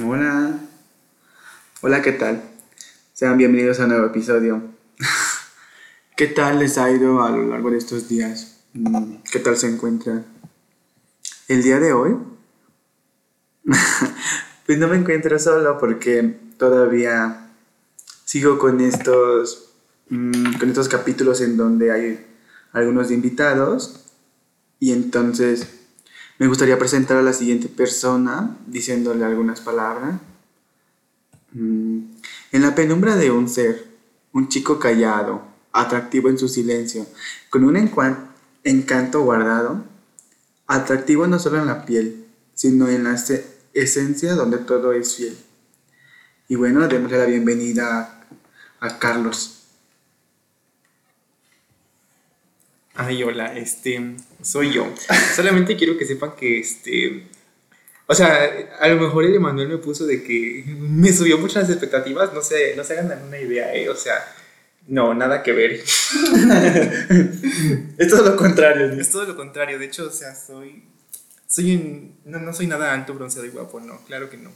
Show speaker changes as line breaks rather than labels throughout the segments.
Hola. Hola, ¿qué tal? Sean bienvenidos a un nuevo episodio. ¿Qué tal les ha ido a lo largo de estos días? Mm, ¿Qué tal se encuentran? El día de hoy, pues no me encuentro solo porque todavía sigo con estos, mm, con estos capítulos en donde hay algunos invitados y entonces me gustaría presentar a la siguiente persona diciéndole algunas palabras. Mm, en la penumbra de un ser, un chico callado, atractivo en su silencio, con un encanto guardado, atractivo no solo en la piel, sino en la esencia donde todo es fiel. Y bueno, démosle la bienvenida a Carlos.
Ay, hola, este, soy yo. Solamente quiero que sepan que, este, o sea, a lo mejor el Emanuel me puso de que me subió muchas expectativas, no sé, no se hagan una idea, ¿eh? O sea, no, nada que ver.
es todo lo contrario.
Es todo lo contrario, de hecho, o sea, soy, soy no, no soy nada alto, bronceado y guapo, no, claro que no.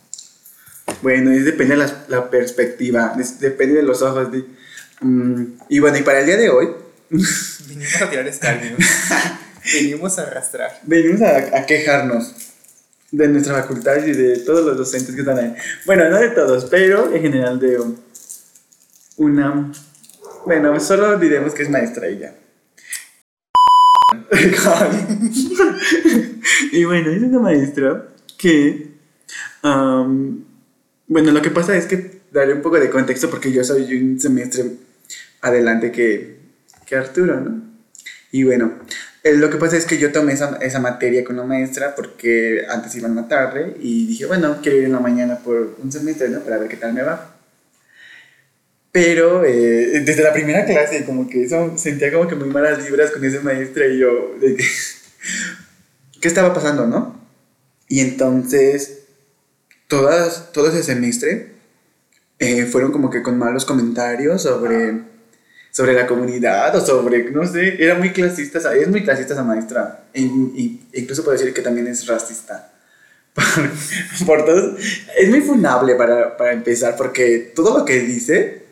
Bueno, es depende de la, perspectiva, depende de los ojos. Mm, y bueno, y para el día de hoy
Venimos a tirar escalio. Venimos a arrastrar.
Venimos a, quejarnos de nuestra facultad y de todos los docentes que están ahí. Bueno, no de todos, pero en general de una... Bueno, solo diremos que es maestra ella. y bueno, es una maestra que... bueno, lo que pasa es que daré un poco de contexto porque yo soy un semestre adelante que que Arturo, ¿no? Y bueno, eh, lo que pasa es que yo tomé esa, esa, materia con la maestra porque antes iba en la tarde y dije, bueno, quiero ir en la mañana por un semestre, ¿no? Para ver qué tal me va. Pero eh, desde la primera clase, como que eso, sentía como que muy malas vibras con esa maestra y yo, de que, ¿qué estaba pasando, no? Y entonces, todas, todo ese semestre eh, fueron como que con malos comentarios sobre sobre la comunidad o sobre, no sé, era muy clasista, es muy clasista esa maestra. E, incluso puedo decir que también es racista. Por, todos, es muy funable para, para, empezar, porque todo lo que dice,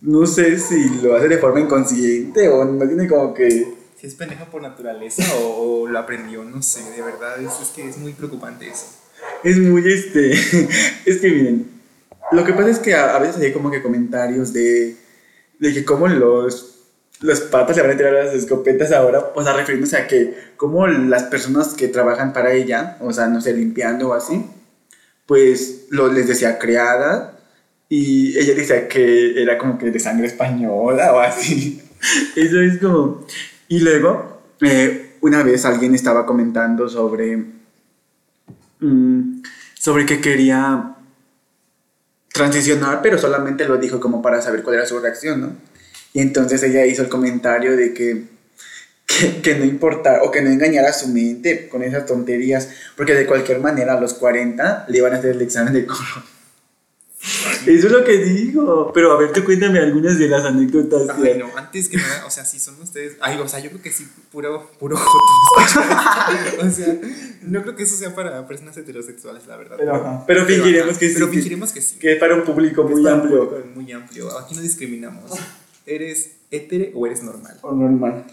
no sé si lo hace de forma inconsciente o no tiene como que...
Si es pendeja por naturaleza o, lo aprendió, no sé, de verdad, es, es que es muy preocupante eso.
Es muy este. es que miren, lo que pasa es que a veces hay como que comentarios de que cómo los, los patas le van a tirar las escopetas ahora, o sea, refiriéndose a que como las personas que trabajan para ella, o sea, no sé, limpiando o así, pues lo, les decía creada y ella decía que era como que de sangre española o así. Eso es como... Y luego, eh, una vez alguien estaba comentando sobre... Mm, sobre que quería transicionar, pero solamente lo dijo como para saber cuál era su reacción, ¿no? Y entonces ella hizo el comentario de que, que, no importa o que no engañara a su mente con esas tonterías, porque de cualquier manera a los 40 le iban a hacer el examen de color. Eso es lo que digo. Pero a ver, tú cuéntame algunas de las anécdotas.
Ay, no, antes que nada, o sea, si son ustedes. Ay, o sea, yo creo que sí, puro, puro O sea, no creo que eso sea para personas heterosexuales, la verdad.
Pero, pero, fingiremos que sí.
Pero fingiremos que sí.
Que es para un público muy amplio.
muy amplio. Aquí no discriminamos. ¿Eres hetero o eres normal?
O normal.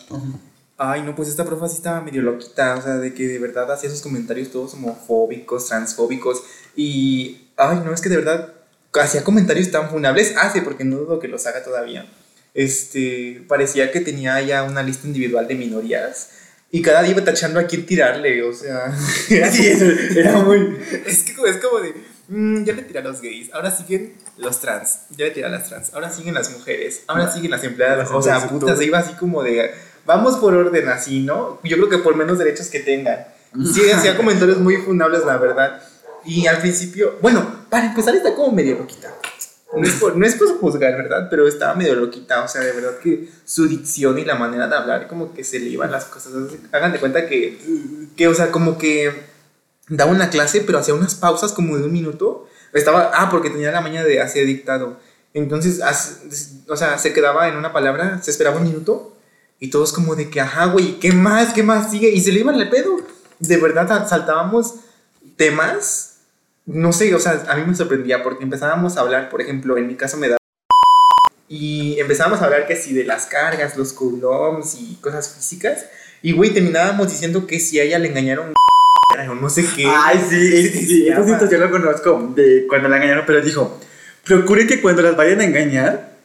Ay, no, pues esta profa sí estaba medio loquita, o sea, de que de verdad hacía esos comentarios todos homofóbicos, transfóbicos, y, ay, no, es que de verdad hacía comentarios tan funables, hace, porque no dudo que los haga todavía, este, parecía que tenía ya una lista individual de minorías y cada día iba tachando a quién tirarle, o sea,
sí, era muy...
Es que es como de, mm, ya le tiré a los gays, ahora siguen los trans, ya le tiré a las trans, ahora siguen las mujeres, ahora siguen las empleadas, o sea, puta, se iba así como de, vamos por orden así, ¿no? Yo creo que por menos derechos que tengan. Sí, hacía comentarios muy funables, la verdad. Y al principio, bueno, para empezar está como medio loquita. No es, por, no es por juzgar, ¿verdad? Pero estaba medio loquita, o sea, de verdad que su dicción y la manera de hablar como que se le iban las cosas. Hagan de cuenta que, que, o sea, como que daba una clase, pero hacía unas pausas como de un minuto. Estaba, ah, porque tenía la maña de hacer dictado. Entonces, o sea, se quedaba en una palabra, se esperaba un minuto y todos como de que, ajá, güey, ¿qué más? ¿Qué más sigue? Y se le iban el pedo. De verdad saltábamos temas no sé, o sea, a mí me sorprendía porque empezábamos a hablar, por ejemplo, en mi caso me da y empezábamos a hablar que si de las cargas, los coulombs y cosas físicas. Y güey, terminábamos diciendo que si a ella le engañaron no sé qué.
Ay, sí, sí, sí. Esa situación lo conozco de cuando la engañaron, pero dijo, procure que cuando las vayan a engañar,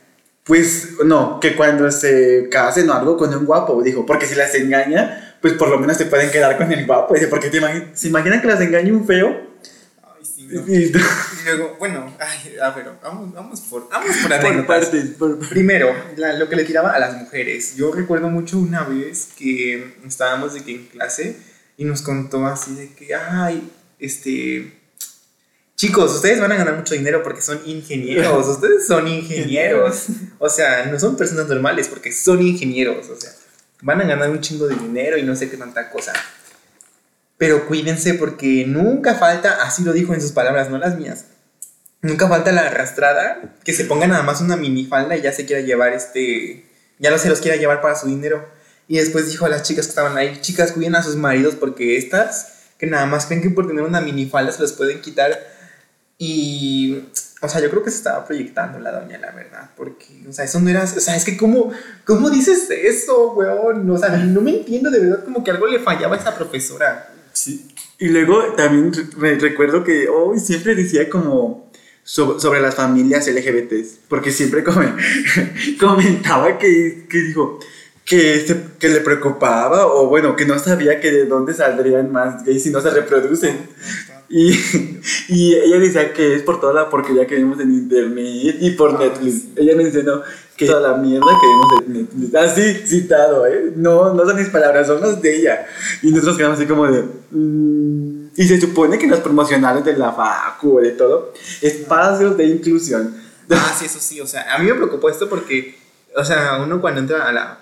pues no, que cuando se casen o algo con un guapo, dijo, porque si las engaña, pues por lo menos se pueden quedar con el guapo. Dice, porque te se imaginan que las engañe un feo
y, luego, bueno, ay, a ver, vamos, vamos por, vamos por anécdotas. Primero, lo que le tiraba a las mujeres. Yo recuerdo mucho una vez que estábamos de que en clase y nos contó así de que, ay, este... Chicos, ustedes van a ganar mucho dinero porque son ingenieros. Ustedes son ingenieros. O sea, no son personas normales porque son ingenieros. O sea, van a ganar un chingo de dinero y no sé qué tanta cosa. Pero cuídense porque nunca falta, así lo dijo en sus palabras, no las mías. Nunca falta la arrastrada que se ponga nada más una minifalda y ya se quiera llevar este. Ya no se los quiera llevar para su dinero. Y después dijo a las chicas que estaban ahí: Chicas, cuiden a sus maridos porque estas, que nada más creen que por tener una minifalda se los pueden quitar. Y. O sea, yo creo que se estaba proyectando la doña, la verdad. Porque, o sea, eso no era. O sea, es que, ¿cómo, cómo dices eso, weón? O sea, no me entiendo, de verdad, como que algo le fallaba a esa profesora.
Sí. Y luego también recuerdo que hoy siempre decía como sobre las familias LGBT, porque siempre comentaba que, que dijo que, que le preocupaba o bueno, que no sabía que de dónde saldrían más gays si no se reproducen. Y, y ella decía que es por toda la porquería que vemos en internet y por ah, Netflix. Ella mencionó que toda la mierda que Netflix. Así, citado, ¿eh? No, no son mis palabras, son las de ella. Y nosotros quedamos así como de... Mm". y se supone que los promocionales de la FACU, de todo, espacios de inclusión.
Ah, sí, eso sí, o sea, a mí me preocupó esto porque, o sea, uno cuando entra a la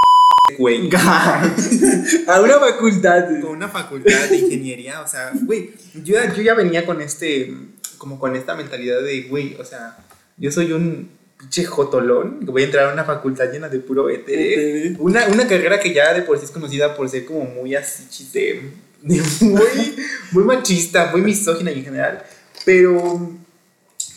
güey.
a una facultad.
Con una facultad de ingeniería, o sea, güey, yo, yo ya venía con este, como con esta mentalidad de, güey, o sea, yo soy un pinche jotolón, que voy a entrar a una facultad llena de puro éter. Una, una carrera que ya de por sí es conocida por ser como muy así, chiste, muy, muy machista, muy misógina en general, pero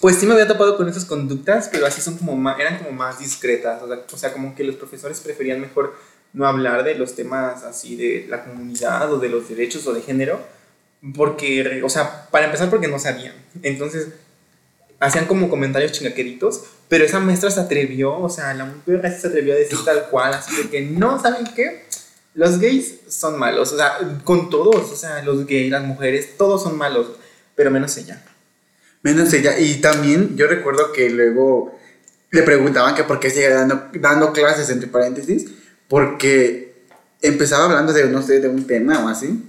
pues sí me había tapado con esas conductas, pero así son como más, eran como más discretas, o sea, o sea, como que los profesores preferían mejor no hablar de los temas así de la comunidad o de los derechos o de género, porque, o sea, para empezar porque no sabían. Entonces, hacían como comentarios chingaqueritos, pero esa maestra se atrevió, o sea, la mujer se atrevió a decir tal cual, así de que no, ¿saben qué? Los gays son malos, o sea, con todos, o sea, los gays, las mujeres, todos son malos, pero menos ella.
Menos ella, y también yo recuerdo que luego le preguntaban que por qué sigue dando, dando clases, entre paréntesis, porque empezaba hablando de, no sé, de un tema o así,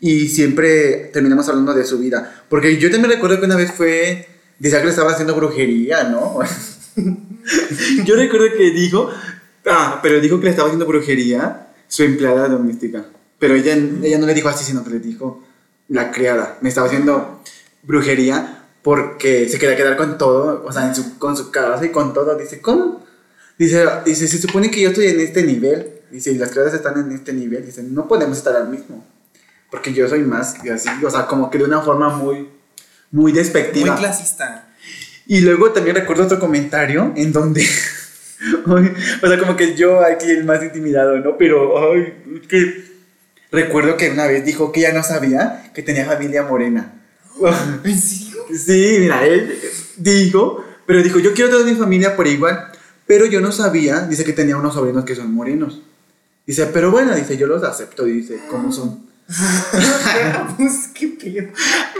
y siempre terminamos hablando de su vida. Porque yo también recuerdo que una vez fue, decía que le estaba haciendo brujería, ¿no? yo recuerdo que dijo, ah, pero dijo que le estaba haciendo brujería su empleada doméstica. Pero ella, ella no le dijo así, sino que le dijo la criada. Me estaba haciendo brujería porque se quería quedar con todo, o sea, en su, con su casa y con todo. Dice, ¿cómo? Dice, dice, se supone que yo estoy en este nivel. Dice, y las criadas están en este nivel. Dice, no podemos estar al mismo. Porque yo soy más, y así, o sea, como que de una forma muy, muy despectiva.
Muy clasista.
Y luego también recuerdo otro comentario en donde, o sea, como que yo aquí el más intimidado, ¿no? Pero, ay, que recuerdo que una vez dijo que ya no sabía que tenía familia morena.
¿En serio?
Sí, mira, él dijo, pero dijo, yo quiero toda mi familia por igual. Pero yo no sabía, dice que tenía unos sobrinos que son morenos. Dice, pero bueno, dice, yo los acepto, dice, ¿cómo son?
pues qué pedo.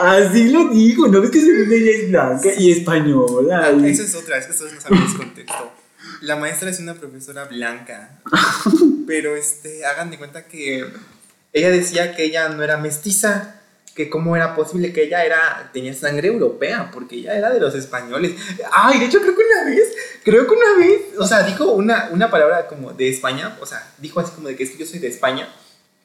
Así lo digo, ¿no ves que según ella es blanca y española?
Ah, eso es otra, es que ustedes no saben el contexto. La maestra es una profesora blanca, pero este, hagan de cuenta que ella decía que ella no era mestiza, que cómo era posible que ella era tenía sangre europea porque ella era de los españoles ay de hecho creo que una vez creo que una vez o sea dijo una, una palabra como de España o sea dijo así como de que es que yo soy de España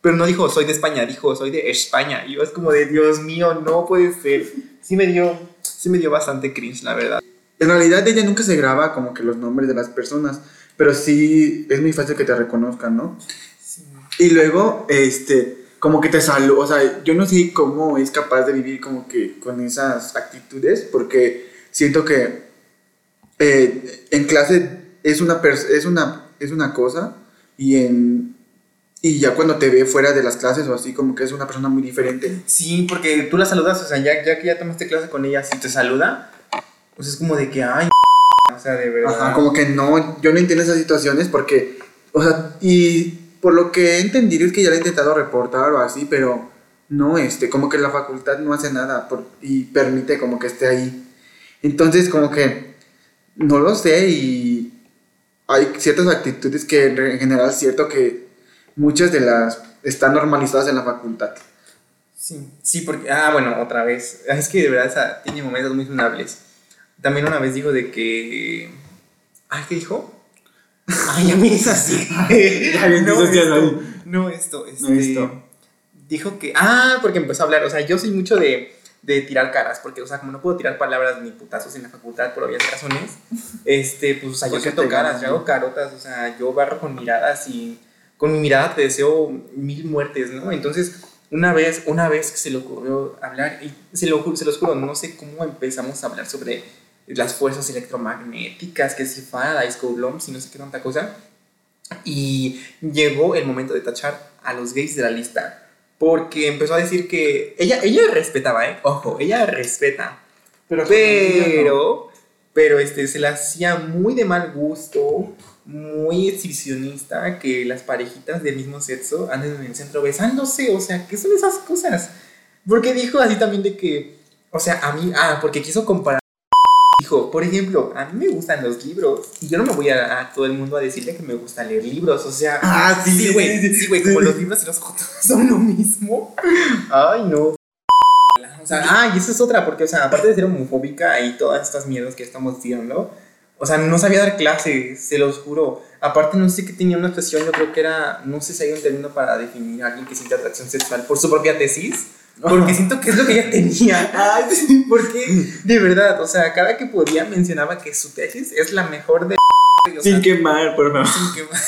pero no dijo soy de España dijo soy de España y yo es como de Dios mío no puede ser sí me dio sí me dio bastante cringe la verdad.
En realidad ella nunca se graba como que los nombres de las personas pero sí es muy fácil que te reconozcan no sí. y luego este como que te saluda, o sea, yo no sé cómo es capaz de vivir como que con esas actitudes, porque siento que eh, en clase es una, es, una, es una cosa y en... Y ya cuando te ve fuera de las clases o así, como que es una persona muy diferente.
Sí, porque tú la saludas, o sea, ya, ya que ya tomaste clase con ella, si te saluda, pues es como de que, ay, o sea, de verdad.
Ajá, como que no, yo no entiendo esas situaciones porque, o sea, y por lo que he entendido es que ya le he intentado reportar o así, pero no, este, como que la facultad no hace nada por, y permite como que esté ahí. Entonces, como que no lo sé y hay ciertas actitudes que en general es cierto que muchas de las están normalizadas en la facultad.
Sí, sí, porque, ah, bueno, otra vez, es que de verdad tiene momentos muy funables. También una vez dijo de que, ay, ¿qué dijo? Ay, ya me así. no, esto, no, esto, este, dijo que, ah, porque empezó a hablar, o sea, yo soy mucho de de tirar caras, porque, o sea, como no puedo tirar palabras ni putazos en la facultad por obvias razones, este, pues, o sea, yo siento caras, yo hago carotas, o sea, yo barro con miradas y con mi mirada te deseo mil muertes, ¿no? Entonces, una vez, una vez que se le ocurrió hablar, y se lo, se los juro, no sé cómo empezamos a hablar sobre las fuerzas electromagnéticas, que si Faraday, Coulomb, y no sé qué tanta cosa, y llegó el momento de tachar a los gays de la lista porque empezó a decir que ella, ella respetaba, ¿eh? Ojo, ella respeta. Pero, pero, pero este, se la hacía muy de mal gusto, muy exhibicionista, que las parejitas del mismo sexo anden en el centro besándose. O sea, ¿qué son esas cosas? Porque dijo así también de que, o sea, a mí, ah, porque quiso comparar Dijo, por ejemplo, a mí me gustan los libros y yo no me voy a, todo el mundo a decirle que me gusta leer libros, o sea,
ah, sí,
güey, sí, güey, como los libros y los fotos son lo mismo. Ay, no. O sea, ah, y eso es otra, porque, o sea, aparte de ser homofóbica y todas estas miedos que estamos diciendo, o sea, no sabía dar clases, se los juro. Aparte, no sé qué tenía una expresión, yo creo que era, no sé si hay un término para definir a alguien que siente atracción sexual por su propia tesis. Porque siento que es lo que ella tenía. Ay, porque, de verdad, o sea, cada que podía mencionaba que su tesis es la mejor de.
sin quemar, por favor. Sin quemar.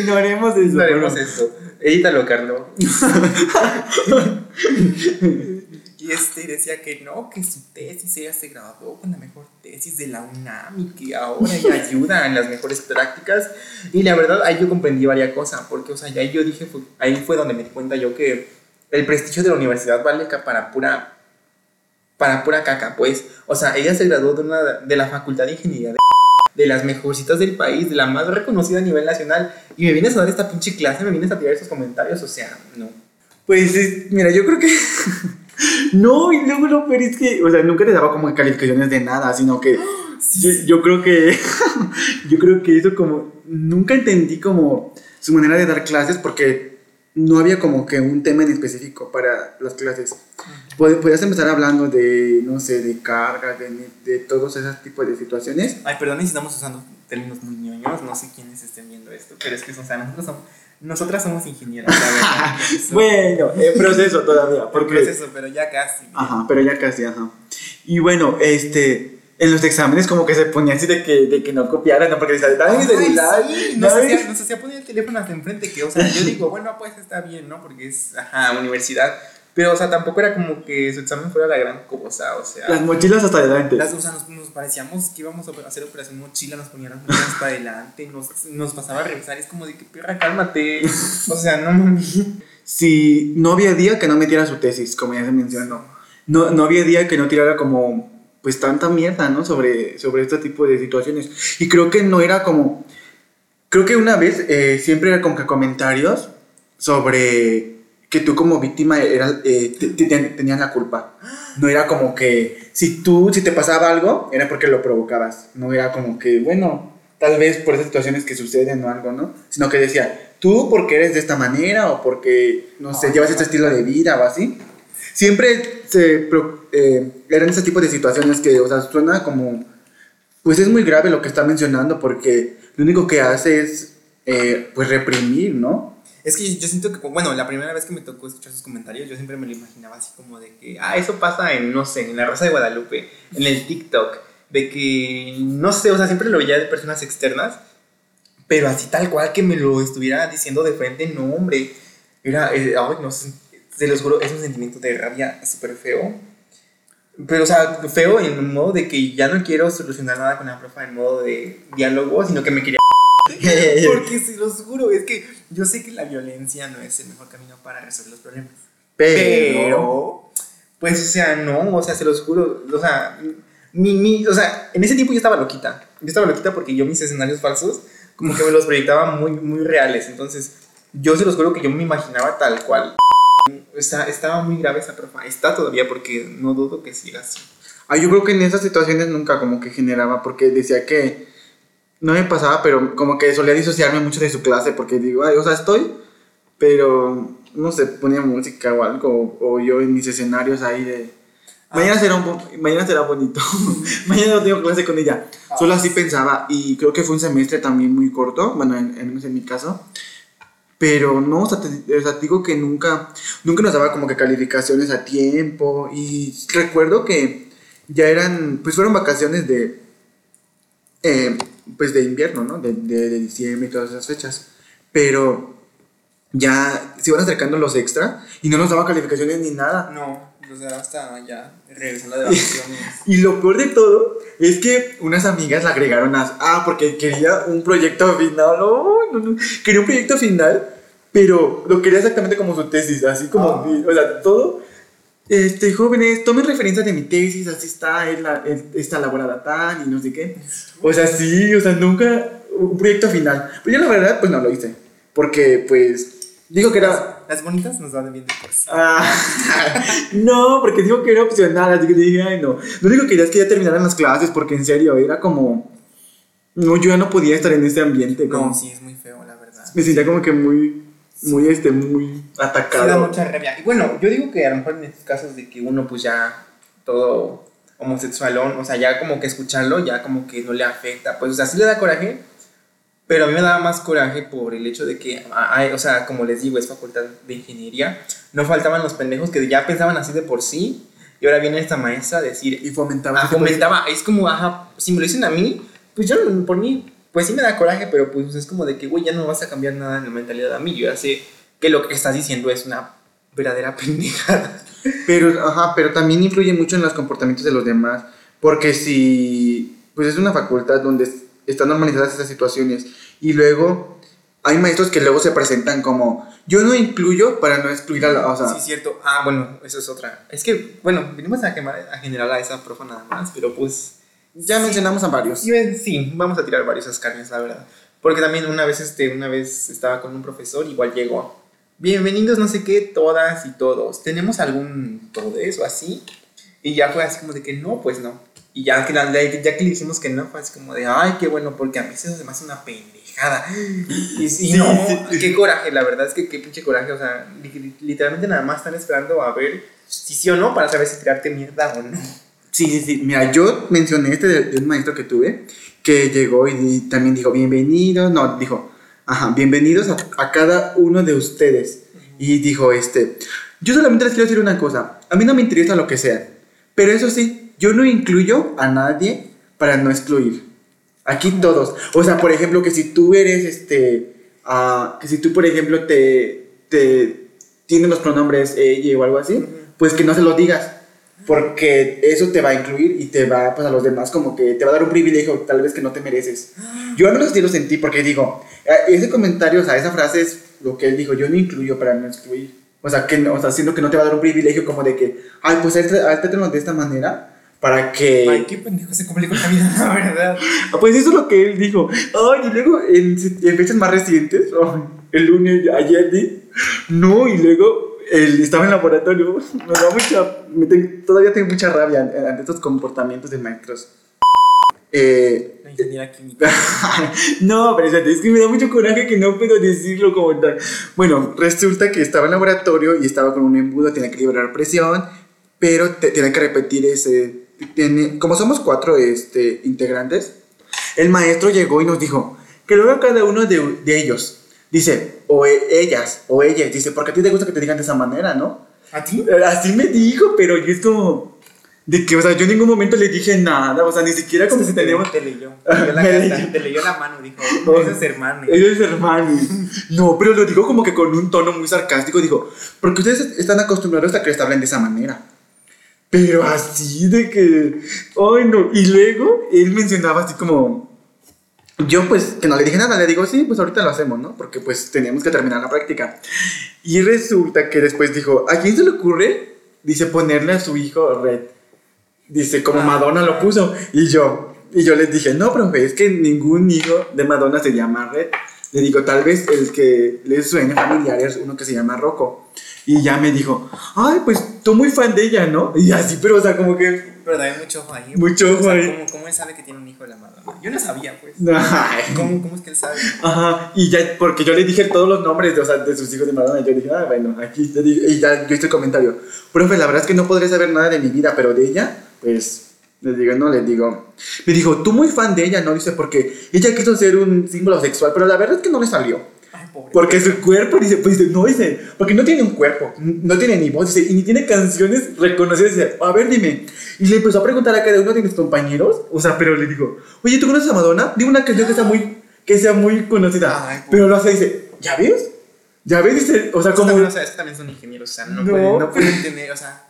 Ignoremos eso.
Ignoremos eso. Edítalo, Carlos. y este decía que no, que su tesis, ella se graduó con la mejor tesis de la UNAM y que ahora ella ayuda en las mejores prácticas. Y la verdad, ahí yo comprendí varias cosas, porque, o sea, ahí yo dije, ahí fue donde me di cuenta yo que el prestigio de la universidad vale para pura, para pura caca, pues. O sea, ella se graduó de, una, de la Facultad de Ingeniería de de las mejorcitas del país, de la más reconocida a nivel nacional, y me vienes a dar esta pinche clase, me vienes a tirar esos comentarios, o sea, no.
Pues, mira, yo creo que no, y luego lo peor es que, o sea, nunca te daba como calificaciones de nada, sino que yo, creo que, yo creo que eso como, nunca entendí como su manera de dar clases porque no había como que un tema en específico para las clases. Podías empezar hablando de, no sé, de cargas, de, de todos esos tipos de situaciones.
Ay, perdón si estamos usando términos muy ñoños, no sé quiénes estén viendo esto, pero es que, o sea, nosotros somos nosotras somos ingenieras,
bueno, en proceso todavía.
Porque... En proceso, pero ya casi.
Ajá, pero ya casi, ajá. Y bueno, este, en los exámenes como que se ponía así de que, de que no copiaran, ¿no? Porque les saltaba
mi celular. Sí, nos, hacía, nos hacía poner el teléfono hasta enfrente, que, o sea, yo digo, bueno, pues está bien, ¿no? Porque es, ajá, universidad. Pero, o sea, tampoco era como que su examen fuera la gran cosa, o sea.
Las mochilas hasta adelante.
Las, o sea, nos, nos parecíamos que íbamos a hacer operación mochila, nos ponían las mochilas hasta adelante, nos, nos pasaba a revisar, es como de que perra, cálmate. O sea, no mames.
Si no había día que no metiera su tesis, como ya se mencionó. No, no había día que no tirara como, pues, tanta mierda, ¿no? Sobre, sobre este tipo de situaciones. Y creo que no era como. Creo que una vez eh, siempre era como que comentarios sobre que tú como víctima era, eh, tenías la culpa. No era como que si tú, si te pasaba algo, era porque lo provocabas. No era como que, bueno, tal vez por esas situaciones que suceden o algo, ¿no? Sino que decía, tú porque eres de esta manera o porque, no sé, llevas este estilo de vida o así. Siempre se, eh, eran ese tipo de situaciones que, o sea, suena como, pues es muy grave lo que está mencionando porque lo único que hace es, eh, pues, reprimir, ¿no?
Es que yo siento que, bueno, la primera vez que me tocó escuchar sus comentarios, yo siempre me lo imaginaba así como de que, ah, eso pasa en, no sé, en la Rosa de Guadalupe, en el TikTok, de que, no sé, o sea, siempre lo veía de personas externas, Pero así tal cual que me lo estuviera diciendo de frente, no, hombre. Era, eh, ay, no sé, se los juro, es un sentimiento de rabia súper feo. Pero, o sea, feo en modo de que ya no quiero solucionar nada con la profa en modo de diálogo, sino que me quería. Porque se los juro, es que yo sé que la violencia no es el mejor camino para resolver los problemas. Pero, pues, o sea, no, o sea, se los juro, o sea, mi, mi, o sea, en ese tiempo yo estaba loquita. Yo estaba loquita porque yo mis escenarios falsos, como que me los proyectaba muy, muy reales. Entonces, yo se los juro que yo me imaginaba tal cual. Está, estaba muy grave esa profa. Está todavía porque no dudo que siga así.
Ah, yo creo que en esas situaciones nunca como que generaba, porque decía que no me pasaba, pero como que solía disociarme mucho de su clase, porque digo, ay, o sea, estoy, pero no sé, ponía música o algo, o yo en mis escenarios ahí de... Mañana, ah. será, un, mañana será bonito, mañana no tengo clase con ella. Ah. Solo así pensaba, y creo que fue un semestre también muy corto, bueno, en, en, en mi caso, pero no, o sea, te, digo que nunca, nunca nos daba como que calificaciones a tiempo. Y recuerdo que ya eran, pues fueron vacaciones de, eh, pues de invierno, ¿no? De, de, de, diciembre y todas esas fechas. Pero ya se iban acercando los extra y no nos daba calificaciones ni nada.
No, o sea, hasta ya regresando de vacaciones.
y lo peor de todo es que unas amigas la agregaron a. Ah, porque quería un proyecto final. No, no, no. Quería un proyecto final, pero lo quería exactamente como su tesis, así como. Ah. O sea, todo. Este, jóvenes, tomen referencia de mi tesis, así está, es la, está elaborada tal y no sé qué. O sea, sí, o sea, nunca un proyecto final. Pero yo la verdad, pues no lo hice. Porque, pues, digo que era
las bonitas nos van bien después.
Ah, no, porque dijo que era opcional, así que dije, ay, no. Lo único que quería es que ya terminaran las clases, porque en serio, era como. No, yo ya no podía estar en ese ambiente.
No, sí, es muy feo, la verdad.
Me sentía como que muy. Muy, este, muy atacado.
Sí, da mucha rabia. Y bueno, yo digo que a lo mejor en estos casos de que uno, pues ya. Todo homosexualón, o sea, ya como que escucharlo, ya como que no le afecta. Pues, o sea, sí le da coraje, pero a mí me daba más coraje por el hecho de que, o sea, como les digo, es facultad de ingeniería. No faltaban los pendejos que ya pensaban así de por sí. Y ahora viene esta maestra a decir.
Y fomentaba.
Ah, fomentaba. Es como, ajá, si me lo dicen a mí, pues yo, por mí, pues sí me da coraje, pero pues es como de que, güey, ya no vas a cambiar nada en la mentalidad a mí. Yo ya sé que lo que estás diciendo es una verdadera pendejada.
Pero, ajá, pero también influye mucho en los comportamientos de los demás. Porque si, pues es una facultad donde están normalizadas esas situaciones. Y luego hay maestros que luego se presentan como, yo no incluyo para no excluir a la... O sea,
sí, cierto. Ah, bueno, eso es otra. Es que, bueno, venimos a, quemar, a generar a esa profa nada más, pero pues...
Ya mencionamos a varios.
Sí, vamos a tirar varios escarnios, la verdad. Porque también una vez, este, una vez estaba con un profesor, igual llegó. Bienvenidos, no sé qué, todas y todos. ¿Tenemos algún todo eso así? Y ya fue así como de que no, pues no. Y ya que, ya que le dijimos que no, fue así como de, ay, qué bueno, porque a mí se me hace una pendejada. Y, no, qué coraje, la verdad es que qué pinche coraje, o sea, literalmente nada más están esperando a ver si sí o no para saber si tirarte mierda o no.
Sí, sí, sí. Mira, yo mencioné este de, un maestro que tuve que llegó y también dijo, bienvenidos, no, dijo, ajá, bienvenidos a, a cada uno de ustedes. Y dijo, este, yo solamente les quiero decir una cosa, a mí no me interesa lo que sea, pero eso sí, yo no incluyo a nadie para no excluir. Aquí todos. O sea, por ejemplo, que si tú eres este. Uh, que si tú, por ejemplo, te, te tienes los pronombres ella o algo así, pues que no se lo digas. Porque eso te va a incluir y te va pues, a los demás como que te va a dar un privilegio tal vez que no te mereces. Yo no lo quiero sentir porque digo, ese comentario, o sea, esa frase es lo que él dijo, yo no incluyo para no excluir. O sea, que, o sea, siendo que no te va a dar un privilegio como de que, ay, pues a este, este de esta manera, para que...
Ay, qué pendejo se complica la vida, la verdad.
Ah, pues eso es lo que él dijo. Ay, y luego en, en fechas más recientes, el lunes, ayer, no, y luego estaba en el laboratorio. Me da mucha, todavía tengo mucha rabia ante estos comportamientos de maestros.
Eh, la química.
no, pero es que me da mucho coraje que no puedo decirlo como tal. Bueno, resulta que estaba en el laboratorio y estaba con un embudo, tenía que liberar presión, pero te, tenía que repetir ese como somos cuatro este, integrantes, el maestro llegó y nos dijo que lo haga cada uno de, de, ellos. Dice, o e, ellas, o ellas. Dice, porque a ti te gusta que te digan de esa manera, ¿no?
¿A ti?
Eh, así me dijo, pero yo es como... De que, o sea, yo en ningún momento le dije nada, o sea, ni siquiera como si teníamos...
Te leyó. Te leyó la, carta, te leyó la mano, dijo,
Oh.
ese es hermano.
Ellos es hermano. No, pero lo digo como que con un tono muy sarcástico. Digo, porque ustedes están acostumbrados a que les hablen de esa manera. Pero así de que. Ay, no. Y luego él mencionaba así como. Yo, pues, que no le dije nada. Le digo, sí, pues ahorita lo hacemos, ¿no? Porque, pues, tenemos que terminar la práctica. Y resulta que después dijo, ¿a quién se le ocurre? Dice, ponerle a su hijo Red. Dice, como
Ah.
Madonna lo puso. Y yo, y yo les dije, no, profe, es que ningún hijo de Madonna se llama Red. Le digo, tal vez el que le suene familiar es uno que se llama Rocco. Y ya me dijo, ay, pues tú muy fan de ella, ¿no? Y así, pero o sea, como que...
Pero también mucho ojo ahí.
Mucho ojo
O sea,
ahí.
¿cómo, ¿Cómo él sabe que tiene un hijo de la Madonna? Yo no sabía, pues. ¿Cómo, ¿Cómo es que él sabe?
Ajá, y ya, porque yo le dije todos los nombres de, o sea, de sus hijos de Madonna. Y yo dije, ah, bueno, aquí te digo. Y ya yo hice el comentario. Profe, la verdad es que no podré saber nada de mi vida, pero de ella, pues. Les digo, no, les digo. Me dijo, tú muy fan de ella, ¿no? Dice, porque ella quiso ser un símbolo sexual, pero la verdad es que no le salió.
Ay, pobre.
Porque su cuerpo, dice, pues dice, no, dice, porque no tiene un cuerpo, no tiene ni voz, dice, y ni tiene canciones reconocidas. Dice, a ver, dime. Y le empezó a preguntar a cada uno de mis compañeros, o sea, pero le digo, oye, ¿tú conoces a Madonna? Dime una canción que sea muy, que sea muy conocida.
Ay,
pero lo hace, dice, ¿ya ves? ¿Ya ves? Dice, o sea,
Como...
como.
o sea, es que también son ingenieros, o sea, no,
No.
Pueden, no pueden tener, o sea,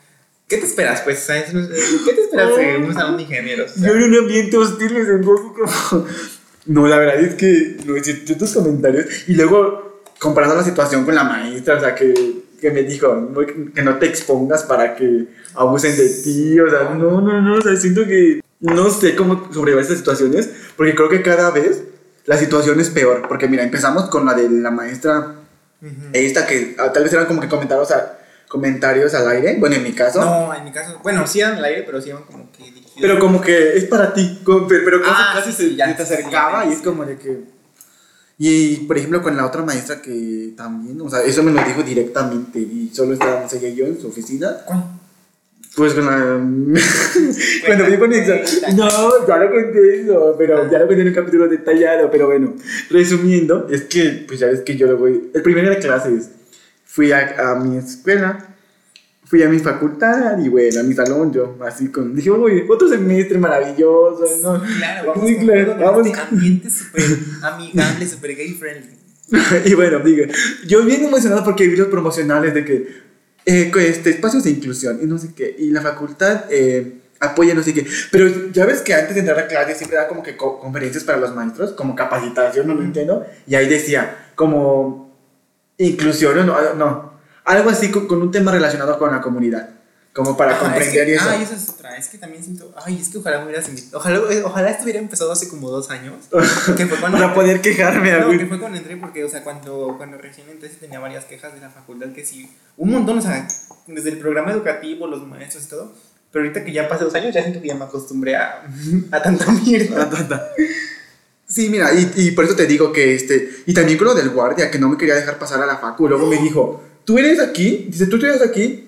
¿qué te esperas, pues? ¿Qué te esperas de un salón de ingenieros? O sea,
Yo en un ambiente hostil así como... No, la verdad es que tus comentarios. Y luego, comparando la situación con la maestra, o sea, que, que me dijo no, que no te expongas para que abusen de ti. O sea, no, no, no. O sea, siento que no sé cómo sobrellevar estas situaciones, porque creo que cada vez la situación es peor. Porque mira, empezamos con la de la maestra
ujú.
esta, que ah, tal vez eran como que comentarios, a- comentarios al aire. Bueno, en mi caso.
No, en mi caso, bueno, sí eran al aire, pero sí iban como que.
Pero como que es para ti, como- pero, casi,
Ah,
casi
sí,
se
ya,
te acercaba
sí,
y es como de que... Y por ejemplo con la otra maestra que también, o sea, eso me lo dijo directamente y solo estábamos ella y yo en su oficina.
¿Cuál?
Pues con la... Cuando fui con.
Cuenta.
No, ya lo conté eso, pero ya lo conté en un capítulo detallado, pero bueno, resumiendo, es que, pues ya ves que yo lo voy... El primer día de clases fui a, a mi escuela, fui a mi facultad y bueno, a mi salón yo, así con... Dije, uy, otro semestre maravilloso, ¿no?
Claro, vamos
Sí, claro, vamos
este ambiente súper amigable, súper gay friendly.
y bueno, diga, yo bien emocionado porque vi los promocionales de que eh, este, espacios de inclusión y no sé qué, y la facultad eh, apoya no sé qué, pero ya ves que antes de entrar a clase siempre da como que co- conferencias para los maestros, como capacitación, no lo entiendo, y ahí decía como inclusión, o no, no, algo así con, con un tema relacionado con la comunidad, como para
Ah,
comprender
es que,
eso.
Ah, esa es otra. Es que también siento. Ay, es que ojalá me hubieras invitado. Ojalá, eh, ojalá esto hubiera empezado hace como dos años. Que fue cuando.
para poder quejarme,
no, que fue cuando entré, porque, o sea, cuando, cuando recién entré tenía varias quejas de la facultad, que sí, un montón, o sea, desde el programa educativo, los maestros y todo, pero ahorita que ya pasé dos años, ya siento que ya me acostumbré a, a tanta mierda.
Ah, tanta. Sí, mira, y, y por eso te digo que este. Y también con lo del guardia, que no me quería dejar pasar a la facu. Luego me dijo, ¿tú eres aquí? Dice, ¿tú eres aquí?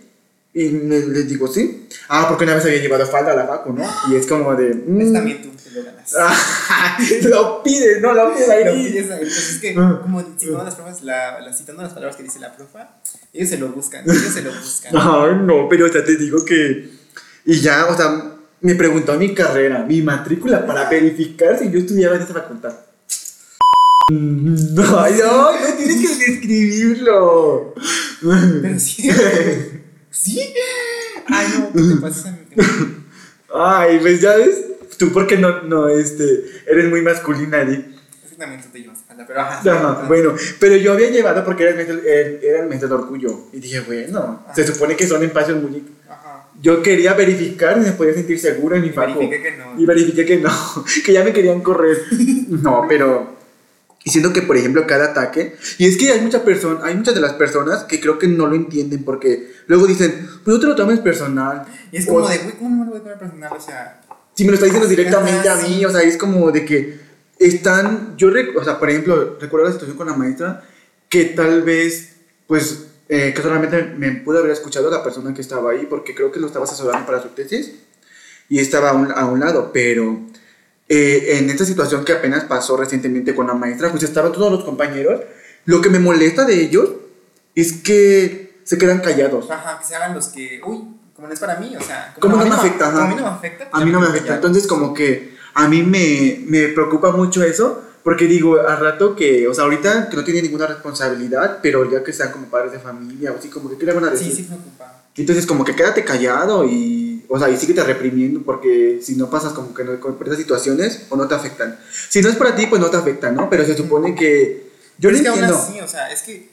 Y me, le digo, sí. Ah, porque una vez había llevado falda a la facu, ¿no? Y es como de. mm.
Es también tú, te lo ganas.
Lo pides, no lo pides ahí.
Lo pides ahí, entonces es que,
Ah.
como citando las pruebas, la, la- citando las palabras que dice la profa, ellos se lo buscan, ellos se lo buscan.
Ay, no, pero o sea, te digo que. Y ya, o sea, me preguntó mi carrera, mi matrícula, para verificar si yo estudiaba en esa facultad. Mm, No, no, no tienes que describirlo.
Pero sí. ¿Sí? Ay, no, ¿qué te pasa?
Ay, pues ya ves, tú porque no, no, este, eres muy masculina, Di.
Es que también tú te llevas pero ajá.
Ajá, bueno, pero yo había llevado porque era el mes del, el- era el mes del orgullo. Y dije, bueno, se supone que son espacios muy...
Ajá.
Yo quería verificar y me podía sentir seguro en mi
Y
facu.
verifiqué que no.
Y verifiqué que no, que ya me querían correr. No, pero... Y siento que, por ejemplo, cada ataque... Y es que hay, mucha persona, hay muchas de las personas que creo que no lo entienden porque luego dicen, pues no te lo tomes personal.
Y es como
O-
de, güey, ¿cómo no me lo voy a tomar personal? O sea,
Si me lo está diciendo directamente a mí, o sea, es como de que están, yo, o sea, por ejemplo, recuerdo la situación con la maestra, que tal vez, pues, eh, que solamente me pudo haber escuchado la persona que estaba ahí, porque creo que lo estaba asesorando para su tesis, y estaba a un, a un lado, pero eh, en esta situación que apenas pasó recientemente con la maestra, pues estaban todos los compañeros, lo que me molesta de ellos es que se quedan callados.
ajá, que se hagan los que, uy, como no es para mí, o sea,
¿Cómo no
mí
me afecta?
Como
Ajá.
a mí no me afecta.
A mí no me afecta. Entonces, como que a mí me, me preocupa mucho eso, porque digo, al rato que, o sea, ahorita que no tiene ninguna responsabilidad, pero ya que sean como padres de familia, o así, como que, ¿qué le van a decir?
Sí, sí preocupa.
Entonces, como que quédate callado y, o sea, y síguete reprimiendo, porque si no pasas como que no, esas situaciones, o no te afectan. Si no es para ti, pues no te afectan, ¿no? Pero se supone que. Yo
Pero es que aún
entiendo.
así, o sea, es que.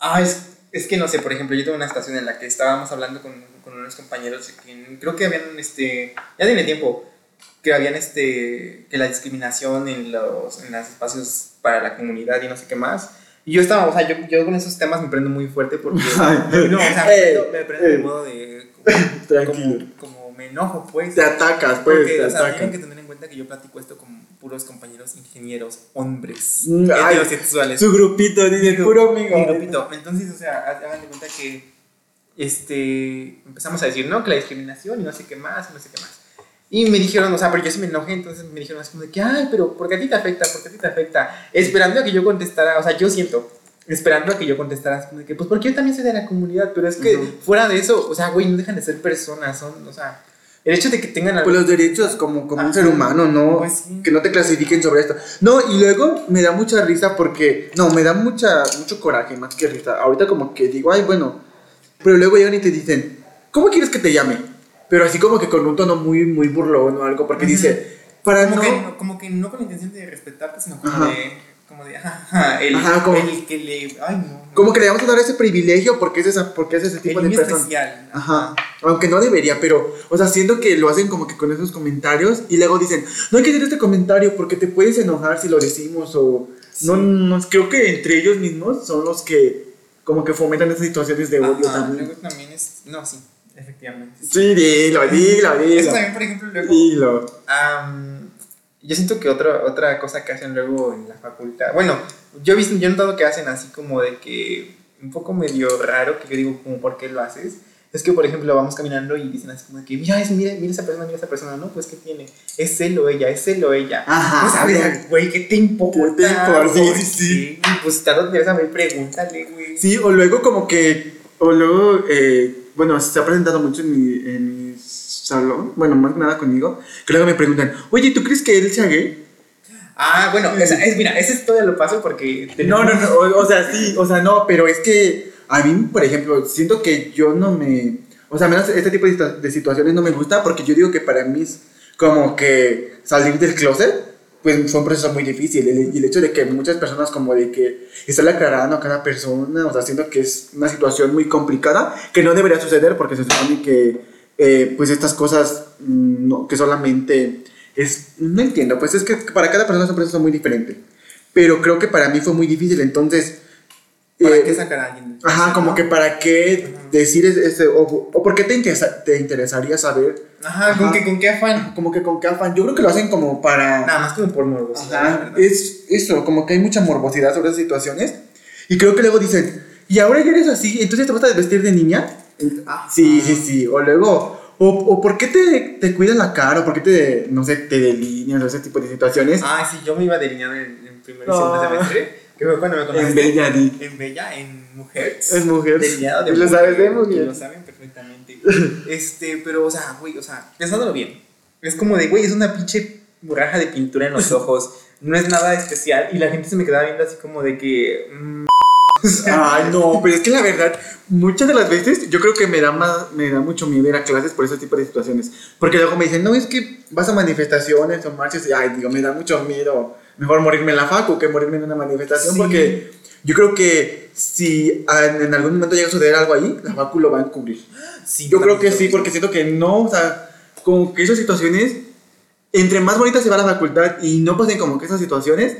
Ah, es, es que no sé, por ejemplo, yo tuve una situación en la que estábamos hablando con, con unos compañeros que creo que habían, este. Ya tiene tiempo. Que habían, este. Que la discriminación en los, en los espacios para la comunidad y no sé qué más. Y yo estaba, o sea, yo, yo con esos temas me prendo muy fuerte porque. No, o sea, me prendo, me prendo de modo de. Como,
Tranquilo.
como, como me enojo, pues.
Te atacas, pues,
Porque,
te
o sea,
atacas.
tienen que tener en cuenta que yo platico esto con puros compañeros ingenieros, hombres,
Mm, ay,
heterosexuales.
Su grupito, dice,
Mi
puro
mi
amigo.
grupito. Entonces, o sea, ha- hagan de cuenta que este, empezamos a decir, no, que la discriminación y no sé qué más, y no sé qué más. Y me dijeron, o sea, pero yo sí me enojé, entonces me dijeron así como de que, ay, pero ¿por qué a ti te afecta? ¿Por qué a ti te afecta? Esperando a que yo contestara, o sea, yo siento, esperando a que yo contestara como de que, pues porque yo también soy de la comunidad, pero es que
Ujú.
fuera de eso, o sea, güey, no dejan de ser personas, son, o sea, el hecho de que tengan
Pues los derechos como, como un
Ajá.
ser humano, ¿no?
Pues sí.
Que no te clasifiquen sobre esto. No, y luego me da mucha risa porque, no, me da mucha, mucho coraje más que risa. Ahorita como que digo, ay, bueno, pero luego llegan y te dicen, ¿cómo quieres que te llame? Pero así como que con un tono muy, muy burlón o algo, porque
Ujú.
dice, para
como,
no...
que, como que no con la intención de respetarte, sino como
Ajá.
de, como de, ajá, el,
Ajá, como-
el que le, ay, no. no.
Como que le vamos a dar ese privilegio porque es, esa, porque es ese tipo
el
de persona.
especial.
Ajá, aunque no debería, pero, o sea, siento que lo hacen como que con esos comentarios y luego dicen, no hay que decir este comentario porque te puedes enojar si lo decimos o... No, no, creo que entre ellos mismos son los que como que fomentan esas situaciones de odio
Ajá,
también.
luego también es, no, sí, efectivamente. sí.
Sí, dilo, dilo,
Eso
dilo.
también, por ejemplo, luego,
Dilo.
am, yo siento que otra, otra cosa que hacen luego en la facultad, bueno, yo he visto, yo he notado que hacen así como de que, un poco medio raro, que yo digo, como, ¿por qué lo haces? Es que, por ejemplo, vamos caminando y dicen así como de que, mira, es, mira, mira esa persona, mira esa persona, no, pues, ¿qué tiene? Es él o ella, es él o ella.
Ajá.
Pues, a ver, güey, ¿qué te importa?
¿Qué te importa? Sí,
¿Por
sí, sí.
Pues, tarde o temprano, a ver, pregúntale, güey.
Sí, o luego como que, o luego, eh, bueno, se ha presentado mucho en mi, en mi salón, bueno, más que nada conmigo, que luego me preguntan, oye, ¿tú crees que él sea gay?
Ah, bueno, esa- es, mira, ese todavía lo paso porque...
No, no, no, o, o sea, sí, o sea, no, pero es que a mí, por ejemplo, siento que yo no me, o sea, menos este tipo de, de situaciones no me gusta porque yo digo que para mí es como que salir del closet, pues fue un proceso muy difícil el- y el hecho de que muchas personas como de que estarle aclarando a cada persona, o sea, siento que es una situación muy complicada que no debería suceder porque se supone que, eh, pues estas cosas, mm, no, que solamente es, no entiendo, pues es que para cada persona es un proceso muy diferente. Pero creo que para mí fue muy difícil, entonces...
¿Para
eh,
qué sacar a alguien?
Ajá, como que para qué decir ese- o, o por qué te, interesa- te interesaría saber,
Ajá, ¿con
Ajá.
qué, con qué afán?
como que con qué afán. Yo creo que lo hacen como para...
Nada más como por morbosidad,
Ajá, es eso, como que hay mucha morbosidad sobre esas situaciones. Y creo que luego dicen, ¿y ahora ya eres así? ¿Entonces te vas a vestir de niña?
Ajá.
Sí, sí, sí. O luego, o, o ¿por qué te, te cuidan la cara? ¿O por qué te, no sé, te delineas ese tipo de situaciones?
Ah, sí, yo me iba delineando en, en primer y segundo semestre. Que fue cuando me
en
conociste.
Bella Di.
En Bella, en Mujeres.
Es mujer.
Delineado de
lo
mujer,
sabes de bien.
Lo saben perfectamente. este, pero, o sea, güey, o sea, pensándolo bien. Es como de, güey, es una pinche borraja de pintura en los ojos. No es nada especial. Y la gente se me quedaba viendo así como de que. mm,
Ay, no, pero es que la verdad, muchas de las veces yo creo que me da más, me da mucho miedo ir a clases por ese tipo de situaciones. Porque luego me dicen, no, es que vas a manifestaciones o marchas y, ay, digo, me da mucho miedo. Mejor morirme en la facu que morirme en una manifestación
Sí.
porque yo creo que si en, en algún momento llega a suceder algo ahí, la facu lo va a encubrir.
sí,
Yo creo que sí, porque siento que no, o sea, como que esas situaciones, entre más bonitas se va la facultad y no pasen como que esas situaciones,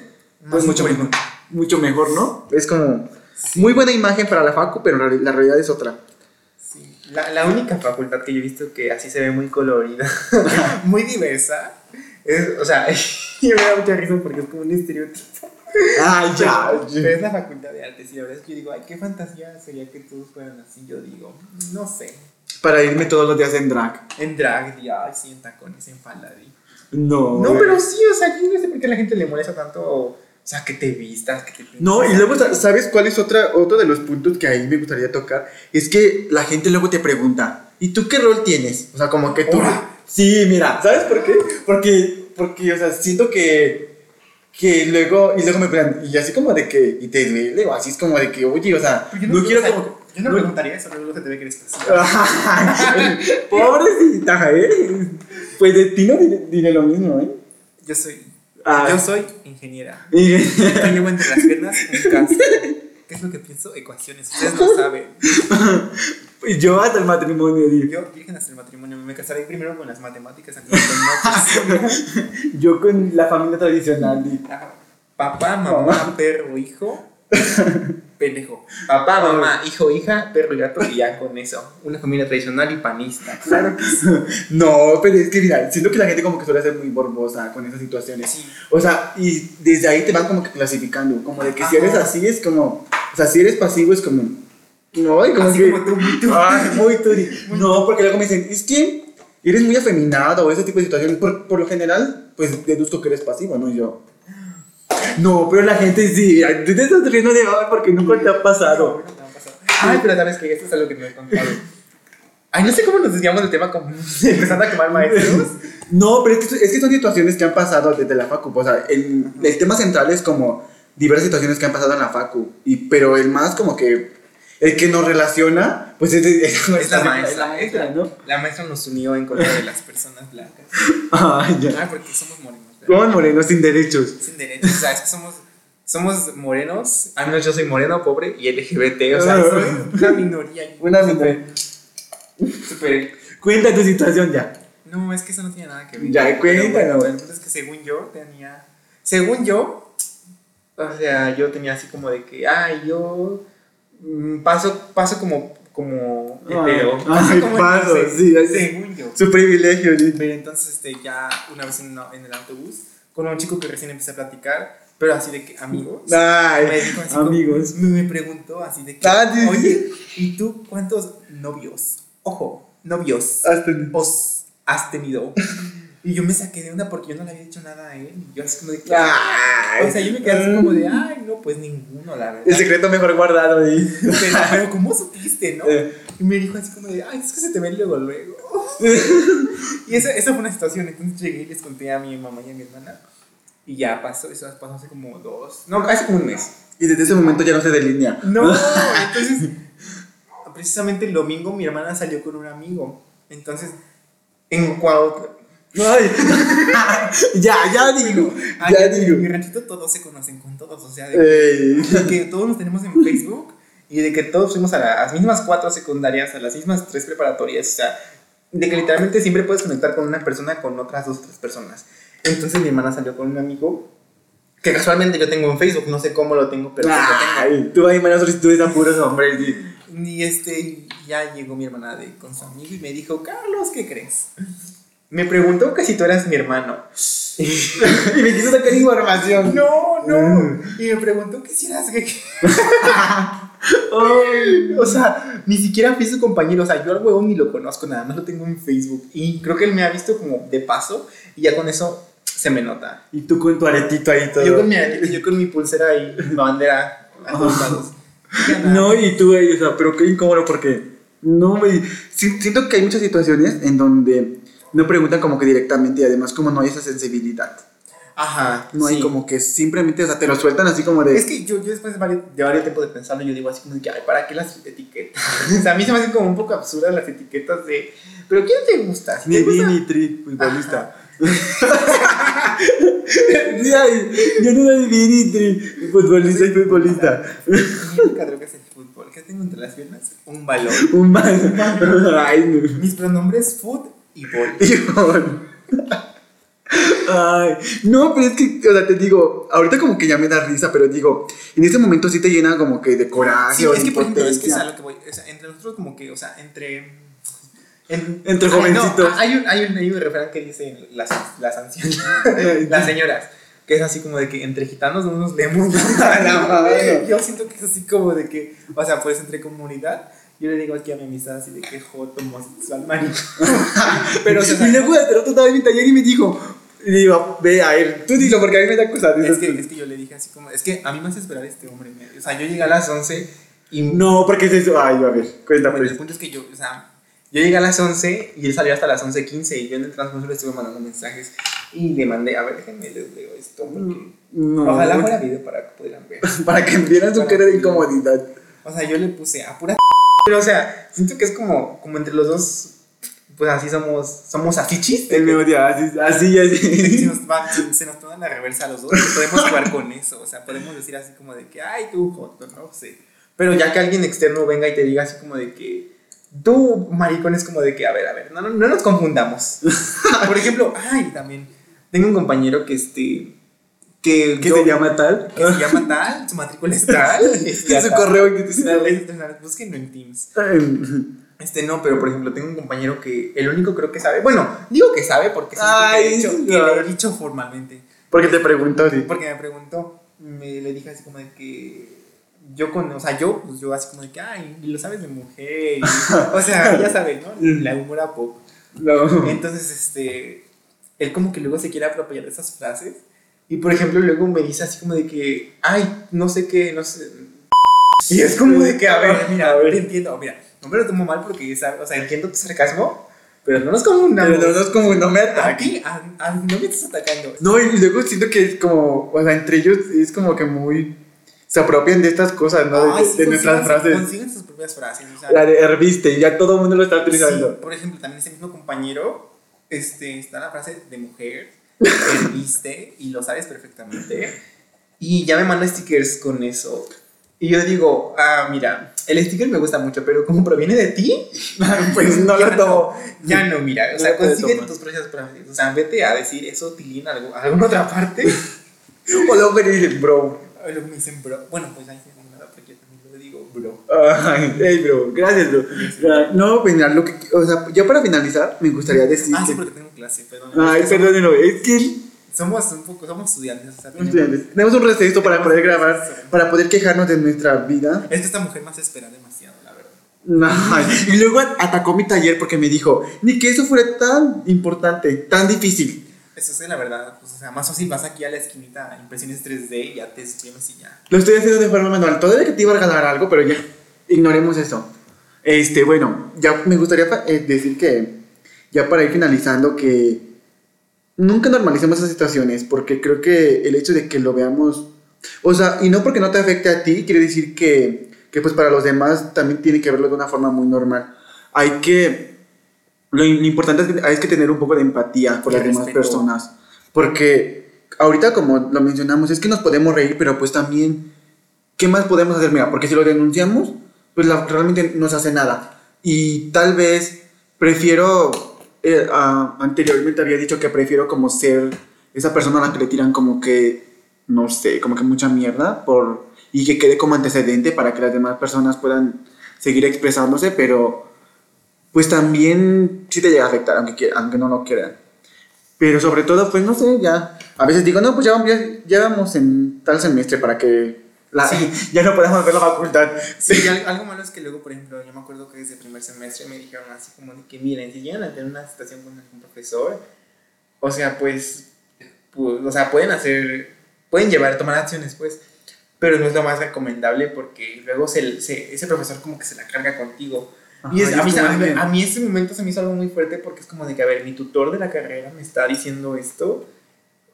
pues mucho mejor. Mucho mejor, ¿no? Es como muy buena imagen para la facu, pero la, realidad es otra.
Sí, la, la única facultad que yo he visto que así se ve muy colorida, muy diversa, es, o sea, y me da mucha risa porque es como un estereotipo.
Ay,
Pero es la facultad de artes y la verdad es que yo digo, ay, qué fantasía sería que todos fueran así. Yo digo, no sé,
Para irme todos los días en drag.
en drag, y, ay, sí, en tacones, en falda.
No.
No, pero sí, o sea, yo no sé por qué a la gente le molesta tanto, o sea, que te vistas, que te.
No, y luego, ¿sabes cuál es otra, otro de los puntos que ahí me gustaría tocar? Es que la gente luego te pregunta, ¿y tú qué rol tienes? O sea, como que tú... Sí, mira, ¿sabes por qué? Porque, porque, o sea, siento que, que luego, y luego me preguntan, y así como de que, y te duele, o así es como de que, oye, o sea,
Pero
no, quiero
o sea,
como...
Yo no,
no-
preguntaría eso, luego se te ve que eres.
Pobrecita, ¿eh? Pues de ti no diré, diré lo mismo, ¿eh?
Yo soy.
Ah.
Yo soy ingeniera. Llevo entre las piernas un cáncer. ¿Qué es lo que pienso? Ecuaciones. Ustedes lo saben.
y yo hasta el matrimonio, di.
Yo, virgen hasta el matrimonio, me casaré primero con las matemáticas antes con
yo con la familia tradicional, di.
Ajá. Papá, mamá, perro, hijo. Pendejo. Papá, mamá, hijo, hija, perro y gato, y ya con eso. Una familia tradicional y panista. Claro que sí.
No, pero es que mira, siento que la gente como que suele ser muy borbosa con esas situaciones.
Sí.
O sea, y desde ahí te van como que clasificando, como de que si
Ajá.
eres así es como, o sea, si eres pasivo es como, no, y como
Así
que,
como tú, muy tú.
Ay, muy tú. No, porque luego me dicen, es que eres muy afeminado o ese tipo de situaciones, por, por lo general, pues deduzco que eres pasivo, ¿no? Y yo, no, pero la gente sí, tú te estás riendo de, ay, porque nunca te ha pasado.
No, no. Ay, pero sabes que esto es algo que me he contado. Ay, no sé cómo nos desviamos del tema como empezando a quemar maestros.
No, pero es que, es que son situaciones que han pasado desde la facu. O sea, el, el tema central es como diversas situaciones que han pasado en la facu. Y, pero el más como que, el que nos relaciona, pues es, es,
Es la maestra.
es la maestra, ¿no?
La maestra nos unió en contra de las personas blancas.
Ay, ya.
Ay, porque somos morenos.
Como morenos sin derechos.
Sin derechos. O sea, es que somos, somos morenos. Al menos yo soy moreno, pobre y LGBT. O sea, soy una minoría.
Una minoría.
Súper.
Cuenta tu situación ya.
No, es que eso no tiene nada que ver.
Ya, cuéntalo.
bueno, es que según yo tenía. Según yo, o sea, yo tenía así como de que, ay, yo mm, paso, paso como, como
Ay,
hetero.
ay,
Paso como
paso, sí, así.
según yo.
Su privilegio. ¿sí?
Pero entonces, este, ya una vez en, en el autobús, con un chico que recién empecé a platicar, pero así de que amigos. me
Ay,
dijo así como-
amigos.
me, me preguntó así de que,
Ah, sí, sí.
oye, ¿y tú cuántos novios? Ojo, novios.
Hasta
os has tenido. Y yo me saqué de onda porque yo no le había dicho nada a él. Y yo así como de que.
Ay.
O sea, yo me quedé así como de, ay, no, pues ninguno, la verdad.
El secreto mejor guardado ahí.
Pero, pero ¿cómo supiste, no? Y me dijo así como de, ay, es que se te ve luego, luego. Y esa, esa fue una situación. Entonces llegué y les conté a mi mamá y a mi hermana. Y ya pasó, eso pasó hace como dos. No, hace como un mes.
Y desde ese momento ya no se delinea.
No, entonces, precisamente el domingo mi hermana salió con un amigo. Entonces, en Cuautla.
Ay. ya, ya digo.
Ay,
Ya
en
digo.
mi ranchito todos se conocen con todos, o sea, de,
Ey.
de que todos nos tenemos en Facebook y de que todos fuimos a las mismas cuatro secundarias, a las mismas tres preparatorias, o sea, de que literalmente siempre puedes conectar con una persona con otras dos o tres personas. Entonces mi hermana salió con un amigo que casualmente yo tengo en Facebook, no sé cómo lo tengo, pero pues lo tengo.
Tú ahí mandas solicitudes a puros hombres. y-
Y este, ya llegó mi hermana de, con su amigo y me dijo, Carlos, ¿qué crees? Me preguntó que si tú eras mi hermano.
y me quiso sacar información.
No, no.
Mm.
Y me preguntó que si eras gay.
Ay.
O sea, ni siquiera fui su compañero. O sea, yo al huevón ni lo conozco, nada más lo tengo en Facebook. Y creo que él me ha visto como de paso y ya con eso se me nota.
Y tú con tu aretito ahí todo.
Yo con mi aretito, yo con mi pulsera y mi bandera a todos lados. Ya nada.
No, y tú ahí, o sea, pero qué incómodo porque no me. si- Siento que hay muchas situaciones en donde no preguntan como que directamente y además como no hay esa sensibilidad.
Ajá.
No hay
sí.
como que simplemente, o sea, te lo sueltan así como de.
Es que yo, yo después de varios, de varios tiempos de pensarlo, yo digo así como de que, ay, ¿para qué las etiquetas? o sea, a mí se me hacen como un poco absurdas las etiquetas de, ¿pero quién te gusta? Si
Ni vi ni tri, futbolista. Yo no soy vi ni tri, futbolista y futbolista.
Mi única droga es el fútbol. ¿Qué tengo entre las piernas? Un balón.
Un. Ay, no.
Mis pronombres food y bol.
Híjole. Ay, no, pero es que, o sea, te digo, ahorita como que ya me da risa, pero digo, en ese momento sí te llena como que de coraje
Sí,
o
es
de
que por ejemplo, es que es a lo que voy. O sea, entre nosotros, como que, o sea, entre. en-
Entre
no,
jovencitos.
hay, un, hay, un, hay un refrán que dice las, las ancianas, las señoras, que es así como de que entre gitanos no nos
madre.
Yo siento que es así como de que, o sea, pues entre comunidad. Yo le digo aquí a mi amistad así de que joto homosexual, marico. Pero, o sea,
y luego el otro estaba en mi taller y me dijo, y le digo, ve a él, tú dilo porque a mí me da cosas.
es que, es que yo le dije así como, es que a mí me hace esperar este hombre. O sea, yo llegué a las 11 y
No, porque es eso. Ay, a ver, cuenta
Bueno, el
pues.
punto es que yo, o sea, Yo llegué a las 11 y él salió hasta las 11.15 y yo en el transcurso le estuve mandando mensajes y le mandé, a ver, déjenme les leo esto porque
No.
ojalá fuera video para que pudieran ver.
Para que vieran su cara de incomodidad.
O sea, yo le puse a pura pero o sea, siento que es como, como entre los dos, pues así somos, somos afichis.
El mismo día, así, así,
se
así.
nos, va, se, se nos toma la reversa a los dos podemos jugar con eso. O sea, podemos decir así como de que, ay, tú, joto, no sé. Pero ya que alguien externo venga y te diga así como de que, tú, maricón, es como de que, a ver, a ver, no, no, no nos confundamos. Por ejemplo, ay, también, tengo un compañero que este. Que,
¿Qué
yo-
se llama tal?
Que se llama tal, su matrícula es tal. este,
Es su correo que dice.
Búsquenlo en Teams. Este no, pero por ejemplo, tengo un compañero que el único creo que sabe. Bueno, digo que sabe porque
Ay,
que, he dicho, que le he dicho formalmente.
Porque te preguntó, sí.
Porque me preguntó, me le dije así como de que yo con, o sea, yo, pues yo así como de que, ay, lo sabes de mujer. y- o sea, ya sabes, ¿no? La humora pop.
No.
Entonces, este, él como que luego se quiere apropiar de esas frases. Y por ejemplo, luego me dice así como de que, ay, no sé qué, no sé. Y es como de que, a ver, mira,
A ver.
te entiendo, mira, no me lo tomo mal porque, o sea, entiendo tu sarcasmo, pero no nos confundamos.
Pero no es como no me ataque.
Aquí, a- a- no me estás atacando.
No, y luego siento que es como, o sea, entre ellos es como que muy. Se apropian de estas cosas, ¿no? De,
Ay,
de
sí,
nuestras
consigan-
frases.
Consigan sus propias frases. O sea,
La de herviste, ya todo el mundo lo está
sí,
utilizando.
por ejemplo, también ese mismo compañero, este, está la frase de mujer, que viste y lo sabes perfectamente. Y ya me manda stickers con eso. Y yo digo, ah, mira, el sticker me gusta mucho, pero como proviene de ti,
Pues no lo tomo.
ya no, mira, o
No
sea, consigue tus frases. O sea, vete a decir eso, Tilín, a alguna otra parte.
O luego me dicen, bro.
Y luego me dicen, bro. Bueno, pues ahí sí no nada, porque yo también lo digo, bro.
Ay, hey, bro, gracias, bro. No, pues mira, lo que, o sea, ya para finalizar, me gustaría decir
Ah, sí,
que.
porque tengo clase, perdón.
Ay,
Es que
perdónenlo, es que
Somos un poco, somos estudiantes. O sea, tenemos-
Ustedes, Tenemos un receso para poder grabar, para poder quejarnos de nuestra vida.
Es que esta mujer más espera demasiado, la verdad.
Ay, Y luego atacó mi taller porque me dijo, ni que eso fuera tan importante, tan difícil.
Eso es la verdad. Pues, o sea, más fácil vas aquí a la esquinita impresiones 3D y ya te exprimes y ya.
Lo estoy haciendo de forma manual. Todavía que te iba a regalar algo, pero ya, ignoremos eso. Este, bueno, ya me gustaría eh, decir que, ya para ir finalizando, que nunca normalicemos esas situaciones, porque creo que el hecho de que lo veamos, o sea, y no porque no te afecte a ti, quiere decir que, que pues para los demás también tiene que verlo de una forma muy normal. Hay que, lo, lo importante es que hay que tener un poco de empatía por
Y
las demás
respeto.
personas, porque ahorita como lo mencionamos, es que nos podemos reír, pero pues también, ¿qué más podemos hacer? Mira, porque si lo denunciamos, pues la- realmente no se hace nada. Y tal vez prefiero, eh, ah, anteriormente había dicho que prefiero como ser esa persona a la que le tiran como que, no sé, como que mucha mierda por, y que quede como antecedente para que las demás personas puedan seguir expresándose, pero pues también sí te llega a afectar, aunque, aunque no lo quieran. Pero sobre todo, pues no sé, ya. A veces digo, no, pues ya, ya, ya vamos en tal semestre para que la-
Sí.
ya no podamos ver la facultad.
Sí, algo malo es que luego, por ejemplo, yo me acuerdo que desde el primer semestre me dijeron así como de que, miren, si llegan a tener una situación con algún profesor, o sea, pues, pu- o sea, pueden hacer, pueden llevar, tomar acciones, pues, pero no es lo más recomendable porque luego se, se- ese profesor como que se la carga contigo. Y
Ajá,
a, mí,
es
a, mí, a mí ese momento se me hizo algo muy fuerte porque es como de que, a ver, mi tutor de la carrera me está diciendo esto,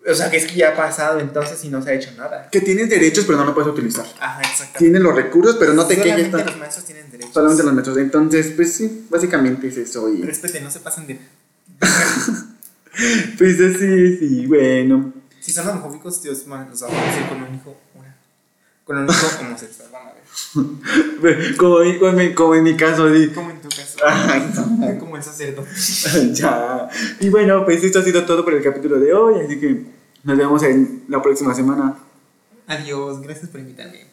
o sea, que es que ya ha pasado entonces y no se ha hecho nada.
Que tienes derechos, pero no lo puedes utilizar.
Ajá, exactamente.
Tienes los recursos, pero no te quejes.
Solamente los maestros tienen derechos.
Solamente los metros. Entonces, pues sí, básicamente es eso. Y,
Respeten, no se pasen de.
pues sí, sí, bueno.
si son homofóbicos, Dios man, los va a decir con un hijo. Con un hijo homosexual, van a ver.
Como, como, en- como en mi caso, sí.
Como en tu caso.
Ay, no.
Como el sacerdote.
ya. Y bueno, pues esto ha sido todo por el capítulo de hoy, así que nos vemos en la próxima semana.
Adiós, gracias por invitarme.